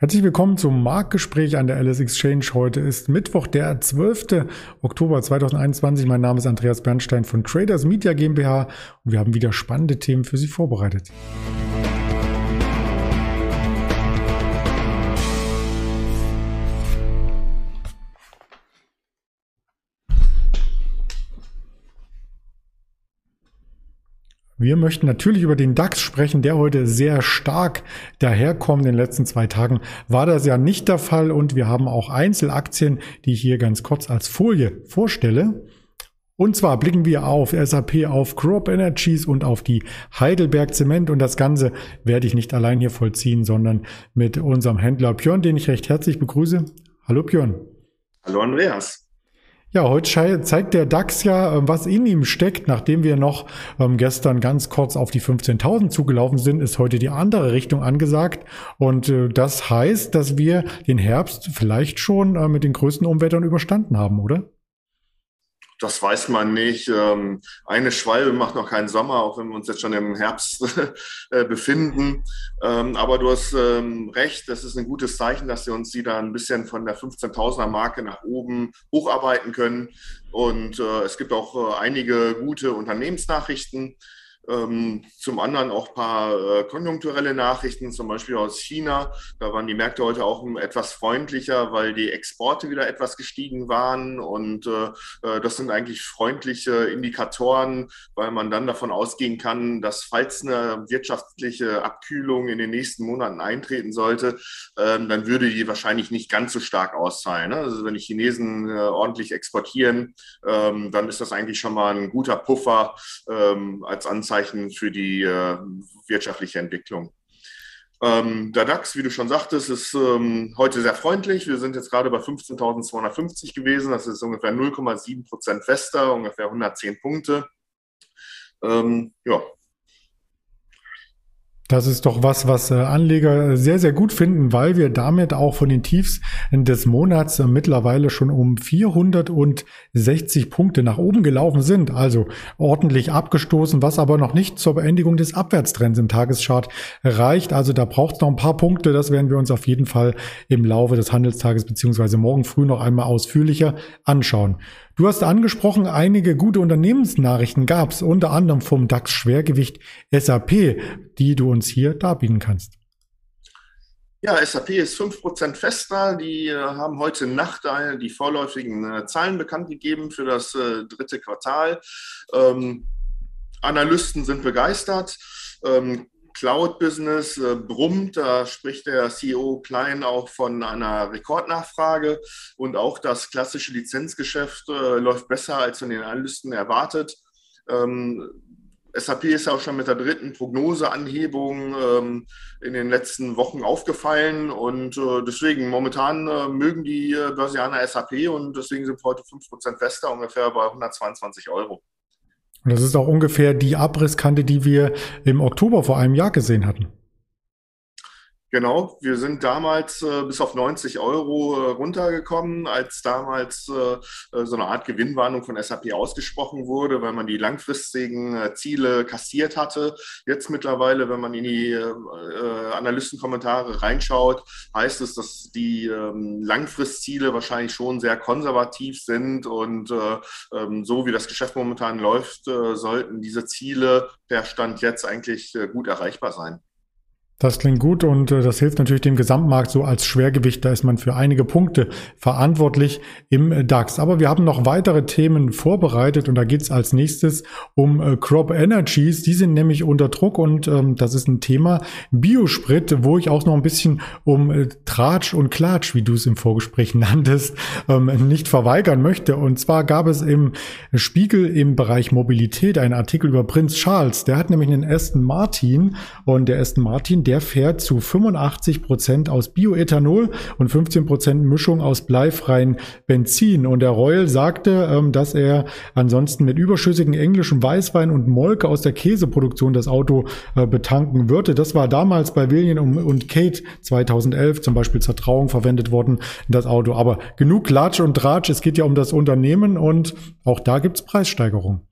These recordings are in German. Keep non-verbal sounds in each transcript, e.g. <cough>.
Herzlich willkommen zum Marktgespräch an der Alice Exchange. Heute ist Mittwoch, der 12. Oktober 2021. Mein Name ist Andreas Bernstein von Traders Media GmbH und wir haben wieder spannende Themen für Sie vorbereitet. Wir möchten natürlich über den DAX sprechen, der heute sehr stark daherkommt. In den letzten zwei Tagen war das ja nicht der Fall und wir haben auch Einzelaktien, die ich hier ganz kurz als Folie vorstelle. Und zwar blicken wir auf SAP, auf Crop Energies und auf die Heidelberg Zement. Und das Ganze werde ich nicht allein hier vollziehen, sondern mit unserem Händler Björn, den ich recht herzlich begrüße. Hallo Björn. Hallo Andreas. Ja, heute zeigt der DAX ja, ähm, was in ihm steckt. Nachdem wir noch ähm, gestern ganz kurz auf die 15.000 zugelaufen sind, ist heute die andere Richtung angesagt. Und äh, das heißt, dass wir den Herbst vielleicht schon äh, mit den größten Umwettern überstanden haben, oder? Das weiß man nicht. Ähm, eine Schwalbe macht noch keinen Sommer, auch wenn wir uns jetzt schon im Herbst <laughs> äh, befinden. Ähm, aber du hast ähm, recht, das ist ein gutes Zeichen, dass wir uns wieder ein bisschen von der 15.000er Marke nach oben hocharbeiten können. Und äh, es gibt auch äh, einige gute Unternehmensnachrichten. Ähm, zum anderen auch ein paar äh, konjunkturelle Nachrichten, zum Beispiel aus China. Da waren die Märkte heute auch etwas freundlicher, weil die Exporte wieder etwas gestiegen waren. Und äh, äh, das sind eigentlich freundliche Indikatoren, weil man dann davon ausgehen kann, dass falls eine wirtschaftliche Abkühlung in den nächsten Monaten eintreten sollte, ähm, dann würde die wahrscheinlich nicht ganz so stark ausfallen. Ne? Also wenn die Chinesen ordentlich exportieren, ähm, dann ist das eigentlich schon mal ein guter Puffer als Anzeichen Anzeichen für die äh, wirtschaftliche Entwicklung. Ähm, der DAX, wie du schon sagtest, ist ähm, heute sehr freundlich. Wir sind jetzt gerade bei 15.250 gewesen. Das ist ungefähr 0,7 Prozent fester, ungefähr 110 Punkte. Ähm, ja, das ist doch was, was äh, Anleger sehr, sehr gut finden, weil wir damit auch von den Tiefs des Monats äh, mittlerweile schon um 460 Punkte nach oben gelaufen sind. Also ordentlich abgestoßen, was aber noch nicht zur Beendigung des Abwärtstrends im Tageschart reicht. Also da braucht es noch ein paar Punkte. Das werden wir uns auf jeden Fall im Laufe des Handelstages beziehungsweise morgen früh noch einmal ausführlicher anschauen. Du hast angesprochen, einige gute Unternehmensnachrichten gab es, unter anderem vom DAX-Schwergewicht SAP, die du uns hier darbieten kannst. Ja, SAP ist 5% fester. Die äh, haben heute Nacht die vorläufigen äh, Zahlen bekannt gegeben für das äh, dritte Quartal. Ähm, Analysten sind begeistert. Ähm, Cloud-Business äh, brummt. Da spricht der CEO Klein auch von einer Rekordnachfrage. Und auch das klassische Lizenzgeschäft äh, läuft besser als von den Analysten erwartet. Ähm, SAP ist ja auch schon mit der dritten Prognoseanhebung ähm, in den letzten Wochen aufgefallen und äh, deswegen momentan äh, mögen die äh, Börsianer SAP und deswegen sind wir heute 5% fester, ungefähr bei 122 Euro. Und das ist auch ungefähr die Abrisskante, die wir im Oktober vor einem Jahr gesehen hatten. Genau, wir sind damals äh, bis auf 90 Euro äh, runtergekommen, als damals äh, äh so eine Art Gewinnwarnung von SAP ausgesprochen wurde, weil man die langfristigen äh, Ziele kassiert hatte. Jetzt mittlerweile, wenn man in die äh, Analystenkommentare reinschaut, heißt es, dass die ähm, Langfristziele wahrscheinlich schon sehr konservativ sind und ähm, so wie das Geschäft momentan läuft, sollten diese Ziele per Stand jetzt eigentlich gut erreichbar sein. Das klingt gut und äh, das hilft natürlich dem Gesamtmarkt so als Schwergewicht. Da ist man für einige Punkte verantwortlich im DAX. Aber wir haben noch weitere Themen vorbereitet und da geht's als nächstes um äh, Crop Energies. Die sind nämlich unter Druck und ähm, das ist ein Thema Biosprit, wo ich auch noch ein bisschen um äh, Tratsch und Klatsch, wie du es im Vorgespräch <laughs> nanntest, ähm, nicht verweigern möchte. Und zwar gab es im Spiegel im Bereich Mobilität einen Artikel über Prinz Charles. Der hat nämlich einen Aston Martin und der Aston Martin, der fährt zu 85 Prozent aus Bioethanol und 15 Prozent Mischung aus bleifreien Benzin. Und der Royal sagte, ähm, dass er ansonsten mit überschüssigen englischen Weißwein und Molke aus der Käseproduktion das Auto äh, betanken würde. Das war damals bei William und Kate 2011 zum Beispiel zur Trauung verwendet worden, das Auto. Aber genug Klatsch und Tratsch, es geht ja um das Unternehmen und auch da gibt's Preissteigerungen.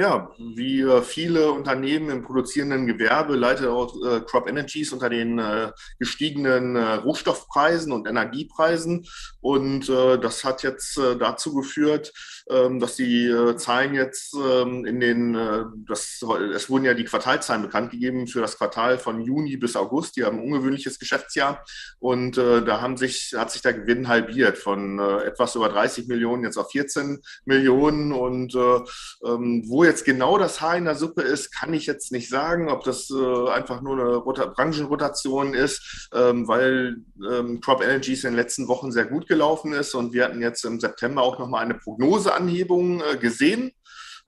Ja, wie äh, viele Unternehmen im produzierenden Gewerbe leitet auch äh, Crop Energies unter den äh, gestiegenen Rohstoffpreisen und Energiepreisen. Und das hat jetzt dazu geführt, ähm, dass die Zahlen jetzt ähm, in den, das, es wurden ja die Quartalzahlen bekannt gegeben für das Quartal von Juni bis August. Die haben ein ungewöhnliches Geschäftsjahr. Und da haben sich, hat sich der Gewinn halbiert von etwas über 30 Millionen jetzt auf 14 Millionen. Und ähm, jetzt genau das Haar in der Suppe ist, kann ich jetzt nicht sagen, ob das äh, einfach nur eine Rota Branchenrotation ist, ähm, weil ähm, Crop Energies in den letzten Wochen sehr gut gelaufen ist. Und wir hatten jetzt im September auch nochmal eine Prognoseanhebung äh, gesehen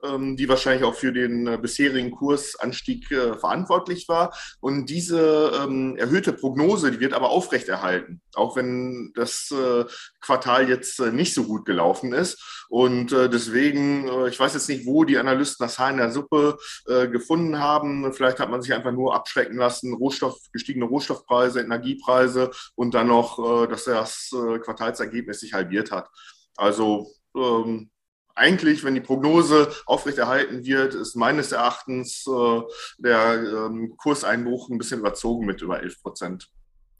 die wahrscheinlich auch für den äh, bisherigen Kursanstieg äh, verantwortlich war. Und diese ähm, erhöhte Prognose, die wird aber aufrechterhalten, auch wenn das äh, Quartal jetzt nicht so gut gelaufen ist. Und deswegen, ich weiß jetzt nicht, wo die Analysten das Haar in der Suppe gefunden haben. Vielleicht hat man sich einfach nur abschrecken lassen, Rohstoff, gestiegene Rohstoffpreise, Energiepreise und dann noch, dass das Quartalsergebnis sich halbiert hat. Also ähm, eigentlich, wenn die Prognose aufrechterhalten wird, ist meines Erachtens äh, der ähm, Kurseinbruch ein bisschen überzogen mit über 11 Prozent.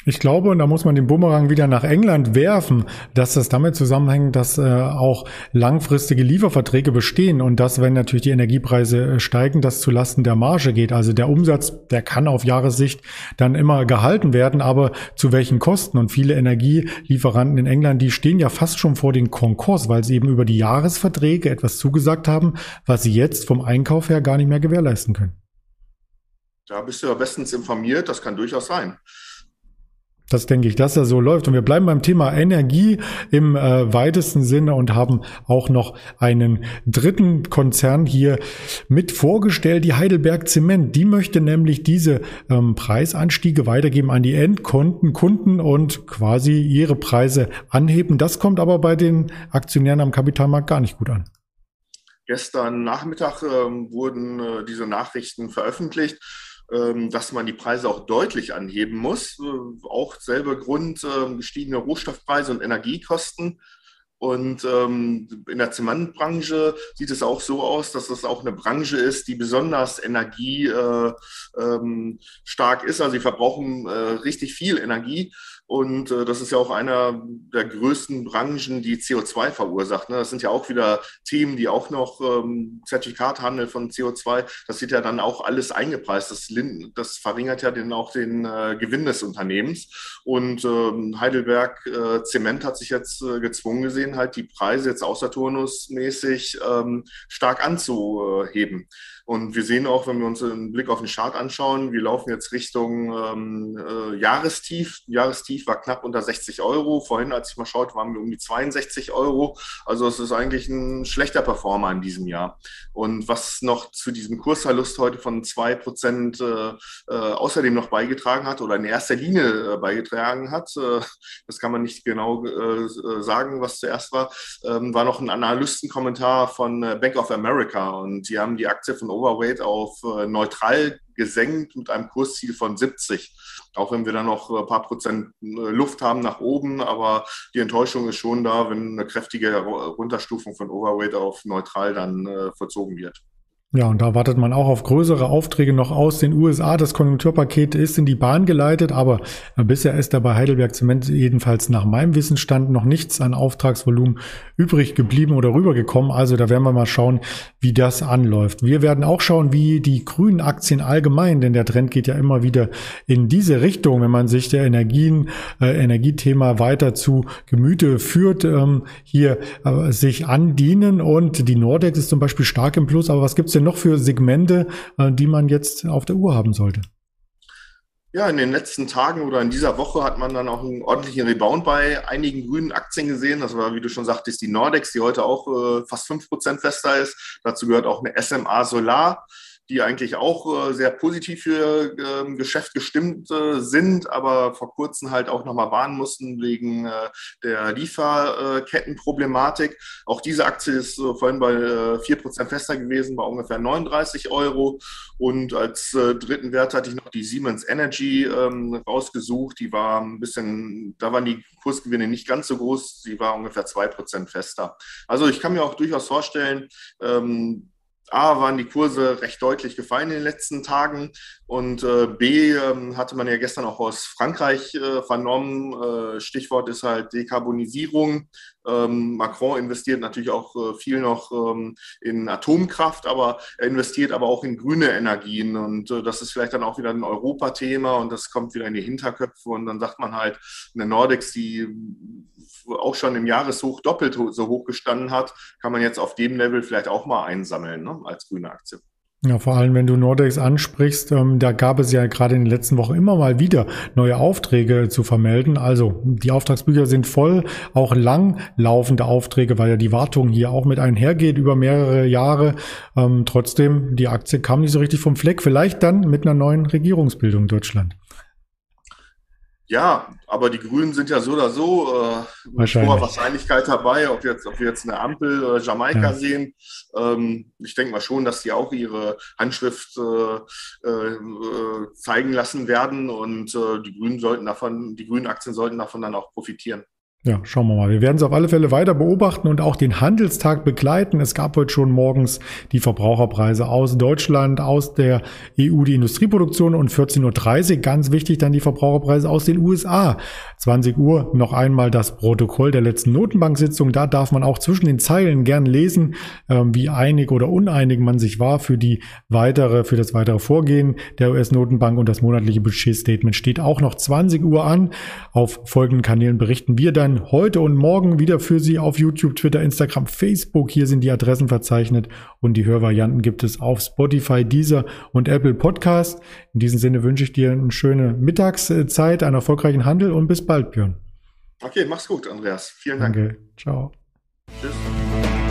Ich glaube, und da muss man den Bumerang wieder nach England werfen, dass das damit zusammenhängt, dass äh, auch langfristige Lieferverträge bestehen und dass, wenn natürlich die Energiepreise äh, steigen, das zulasten der Marge geht. Also der Umsatz, der kann auf Jahressicht dann immer gehalten werden, aber zu welchen Kosten? Und viele Energielieferanten in England, die stehen ja fast schon vor den Konkurs, weil sie eben über die Jahresverträge etwas zugesagt haben, was sie jetzt vom Einkauf her gar nicht mehr gewährleisten können. Da bist du ja bestens informiert, das kann durchaus sein. Das denke ich, dass er so läuft. Und wir bleiben beim Thema Energie im äh, weitesten Sinne und haben auch noch einen dritten Konzern hier mit vorgestellt, die Heidelberg Zement. Die möchte nämlich diese ähm, Preisanstiege weitergeben an die Endkunden Kunden und quasi ihre Preise anheben. Das kommt aber bei den Aktionären am Kapitalmarkt gar nicht gut an. Gestern Nachmittag ähm, wurden äh, diese Nachrichten veröffentlicht. Ähm, dass man die Preise auch deutlich anheben muss. Äh, auch selber Grund ähm, gestiegene Rohstoffpreise und Energiekosten. Und ähm, in der Zementbranche sieht es auch so aus, dass es auch eine Branche ist, die besonders energiestark äh, ist. Also sie verbrauchen äh, richtig viel Energie. Und äh, das ist ja auch einer der größten Branchen, die CO2 verursacht. Ne? Das sind ja auch wieder Themen, die auch noch ähm, Zertifikathandel von CO2, das wird ja dann auch alles eingepreist. Das, das verringert ja den, auch den äh, Gewinn des Unternehmens. Und ähm, Heidelberg äh, Zement hat sich jetzt äh, gezwungen gesehen, halt die Preise jetzt außerturnusmäßig ähm, stark anzuheben. Und wir sehen auch, wenn wir uns einen Blick auf den Chart anschauen, wir laufen jetzt Richtung ähm, äh, Jahrestief. Jahrestief war knapp unter 60 Euro. Vorhin, als ich mal schaute, waren wir um die 62 Euro. Also es ist eigentlich ein schlechter Performer in diesem Jahr. Und was noch zu diesem Kursverlust heute von zwei Prozent äh, äh, außerdem noch beigetragen hat oder in erster Linie äh, beigetragen hat, äh, das kann man nicht genau äh, sagen, was zuerst war, ähm, war noch ein Analystenkommentar von Bank of America. Und die haben die Aktie von Overweight auf äh, neutral gesenkt mit einem Kursziel von 70. Auch wenn wir dann noch ein paar Prozent äh, Luft haben nach oben, aber die Enttäuschung ist schon da, wenn eine kräftige Runterstufung von Overweight auf neutral dann äh, verzogen wird. Ja, und da wartet man auch auf größere Aufträge noch aus den USA. Das Konjunkturpaket ist in die Bahn geleitet, aber bisher ist da bei Heidelberg Zement jedenfalls nach meinem Wissensstand noch nichts an Auftragsvolumen übrig geblieben oder rübergekommen. Also da werden wir mal schauen, wie das anläuft. Wir werden auch schauen, wie die grünen Aktien allgemein, denn der Trend geht ja immer wieder in diese Richtung, wenn man sich der Energien, äh, Energiethema weiter zu Gemüte führt, ähm, hier äh, sich andienen. Und die Nordex ist zum Beispiel stark im Plus. Aber was gibt's denn noch für Segmente, äh, die man jetzt auf der Uhr haben sollte? Ja, in den letzten Tagen oder in dieser Woche hat man dann auch einen ordentlichen Rebound bei einigen grünen Aktien gesehen. Das war, wie du schon sagtest, die Nordex, die heute auch äh, fast 5% fester ist. Dazu gehört auch eine SMA Solar die eigentlich auch äh, sehr positiv für äh, Geschäft gestimmt äh, sind, aber vor kurzem halt auch nochmal warnen mussten wegen äh, der Lieferkettenproblematik. Auch diese Aktie ist vorhin bei äh, 4% fester gewesen, bei ungefähr 39 Euro. Und als dritten Wert hatte ich noch die Siemens Energy ähm, rausgesucht. Die war ein bisschen, da waren die Kursgewinne nicht ganz so groß. Sie war ungefähr 2% fester. Also ich kann mir auch durchaus vorstellen, ähm, A, waren die Kurse recht deutlich gefallen in den letzten Tagen und äh, B, äh, hatte man ja gestern auch aus Frankreich äh, vernommen. Äh, Stichwort ist halt Dekarbonisierung. Ähm, Macron investiert natürlich auch äh, viel noch ähm, in Atomkraft, aber er investiert aber auch in grüne Energien und äh, das ist vielleicht dann auch wieder ein Europathema und das kommt wieder in die Hinterköpfe und dann sagt man halt, eine Nordex, die auch schon im Jahreshoch doppelt so hoch gestanden hat, kann man jetzt auf dem Level vielleicht auch mal einsammeln ne, als grüne Aktie. Ja, vor allem, wenn du Nordex ansprichst, ähm, da gab es ja gerade in den letzten Wochen immer mal wieder neue Aufträge zu vermelden. Also die Auftragsbücher sind voll, auch lang laufende Aufträge, weil ja die Wartung hier auch mit einhergeht über mehrere Jahre. Ähm, trotzdem, die Aktie kam nicht so richtig vom Fleck. Vielleicht dann mit einer neuen Regierungsbildung in Deutschland. Ja, aber die Grünen sind ja so oder so äh, mit hoher Wahrscheinlichkeit dabei, ob, jetzt, ob wir jetzt eine Ampel oder Jamaika ja. sehen. Ähm, ich denke mal schon, dass die auch ihre Handschrift äh, äh, zeigen lassen werden und äh, die Grünen sollten davon, die grünen Aktien sollten davon dann auch profitieren. Ja, schauen wir mal. Wir werden es auf alle Fälle weiter beobachten und auch den Handelstag begleiten. Es gab heute schon morgens die Verbraucherpreise aus Deutschland, aus der EU, die Industrieproduktion und 14.30 Uhr, ganz wichtig, dann die Verbraucherpreise aus den USA. 20 Uhr noch einmal das Protokoll der letzten Notenbanksitzung. Da darf man auch zwischen den Zeilen gern lesen, ähm, wie einig oder uneinig man sich war für die weitere, für das weitere Vorgehen der US-Notenbank und das monatliche Budgetstatement steht auch noch 20 Uhr an. Auf folgenden Kanälen berichten wir dann heute und morgen wieder für Sie auf YouTube, Twitter, Instagram, Facebook. Hier sind die Adressen verzeichnet und die Hörvarianten gibt es auf Spotify, Deezer und Apple Podcast. In diesem Sinne wünsche ich dir eine schöne Mittagszeit, einen erfolgreichen Handel und bis bald, Björn. Okay, mach's gut, Andreas. Vielen Dank. Danke. Ciao. Tschüss.